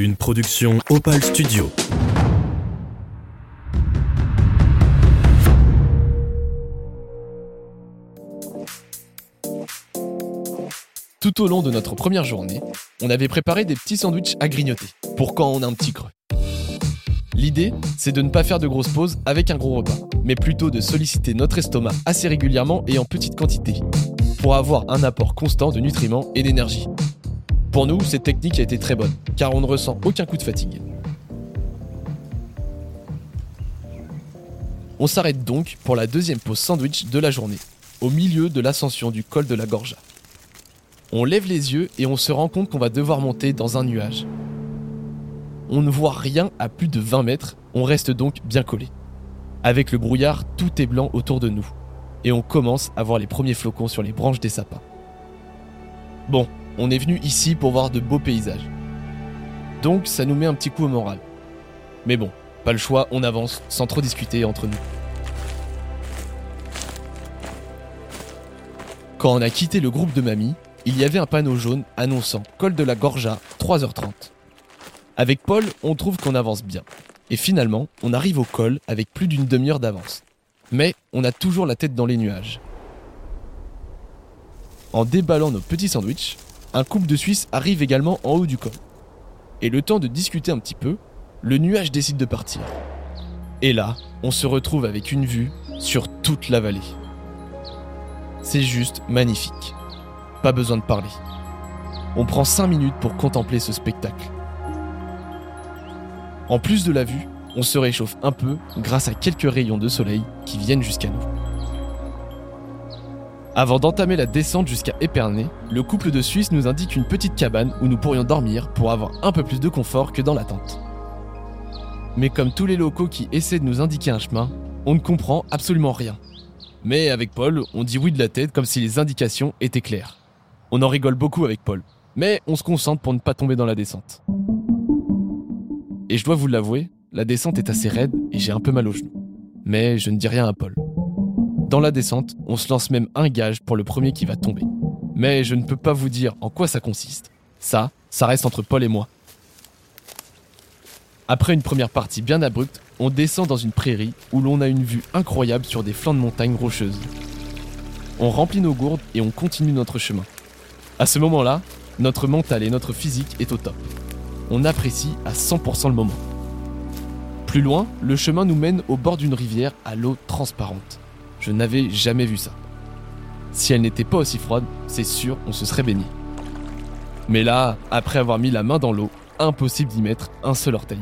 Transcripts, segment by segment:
Une production Opal Studio. Tout au long de notre première journée, on avait préparé des petits sandwichs à grignoter, pour quand on a un petit creux. L'idée, c'est de ne pas faire de grosses pauses avec un gros repas, mais plutôt de solliciter notre estomac assez régulièrement et en petite quantité, pour avoir un apport constant de nutriments et d'énergie. Pour nous, cette technique a été très bonne, car on ne ressent aucun coup de fatigue. On s'arrête donc pour la deuxième pause sandwich de la journée, au milieu de l'ascension du col de la Gorja. On lève les yeux et on se rend compte qu'on va devoir monter dans un nuage. On ne voit rien à plus de 20 mètres, on reste donc bien collé. Avec le brouillard, tout est blanc autour de nous. Et on commence à voir les premiers flocons sur les branches des sapins. Bon, on est venu ici pour voir de beaux paysages. Donc ça nous met un petit coup au moral. Mais bon, pas le choix, on avance sans trop discuter entre nous. Quand on a quitté le groupe de mamie, il y avait un panneau jaune annonçant col de la Gorja 3h30. Avec Paul, on trouve qu'on avance bien. Et finalement, on arrive au col avec plus d'une demi-heure d'avance. Mais on a toujours la tête dans les nuages. En déballant nos petits sandwichs, un couple de Suisses arrive également en haut du col. Et le temps de discuter un petit peu, le nuage décide de partir. Et là, on se retrouve avec une vue sur toute la vallée. C'est juste magnifique. Pas besoin de parler. On prend 5 minutes pour contempler ce spectacle. En plus de la vue, on se réchauffe un peu grâce à quelques rayons de soleil qui viennent jusqu'à nous. Avant d'entamer la descente jusqu'à Épernay, le couple de Suisse nous indique une petite cabane où nous pourrions dormir pour avoir un peu plus de confort que dans la tente. Mais comme tous les locaux qui essaient de nous indiquer un chemin, on ne comprend absolument rien. Mais avec Paul, on dit oui de la tête comme si les indications étaient claires. On en rigole beaucoup avec Paul, mais on se concentre pour ne pas tomber dans la descente. Et je dois vous l'avouer, la descente est assez raide et j'ai un peu mal aux genoux. Mais je ne dis rien à Paul. Dans la descente, on se lance même un gage pour le premier qui va tomber. Mais je ne peux pas vous dire en quoi ça consiste. Ça, ça reste entre Paul et moi. Après une première partie bien abrupte, on descend dans une prairie où l'on a une vue incroyable sur des flancs de montagnes rocheuses. On remplit nos gourdes et on continue notre chemin. À ce moment-là, notre mental et notre physique est au top. On apprécie à 100% le moment. Plus loin, le chemin nous mène au bord d'une rivière à l'eau transparente. Je n'avais jamais vu ça. Si elle n'était pas aussi froide, c'est sûr, on se serait baigné. Mais là, après avoir mis la main dans l'eau, impossible d'y mettre un seul orteil.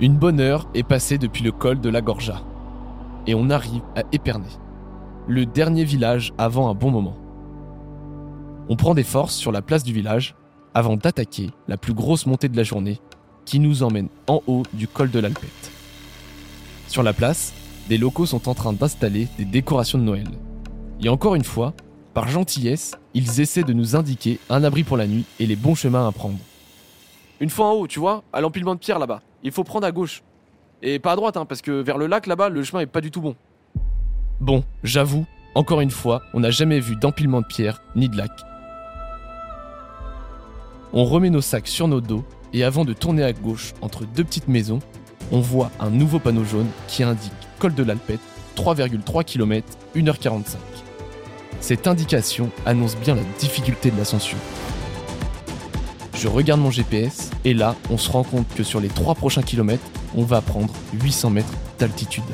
Une bonne heure est passée depuis le col de la Gorja. Et on arrive à Épernay, le dernier village avant un bon moment. On prend des forces sur la place du village avant d'attaquer la plus grosse montée de la journée qui nous emmène en haut du col de l'Alpette. Sur la place, des locaux sont en train d'installer des décorations de Noël. Et encore une fois, par gentillesse, ils essaient de nous indiquer un abri pour la nuit et les bons chemins à prendre. Une fois en haut, tu vois, à l'empilement de pierre là-bas, il faut prendre à gauche. Et pas à droite, hein, parce que vers le lac là-bas, le chemin est pas du tout bon. Bon, j'avoue, encore une fois, on n'a jamais vu d'empilement de pierre ni de lac. On remet nos sacs sur nos dos et avant de tourner à gauche entre deux petites maisons, on voit un nouveau panneau jaune qui indique col de l'Alpette, 3,3 km, 1h45. Cette indication annonce bien la difficulté de l'ascension. Je regarde mon GPS et là, on se rend compte que sur les 3 prochains kilomètres, on va prendre 800 mètres d'altitude.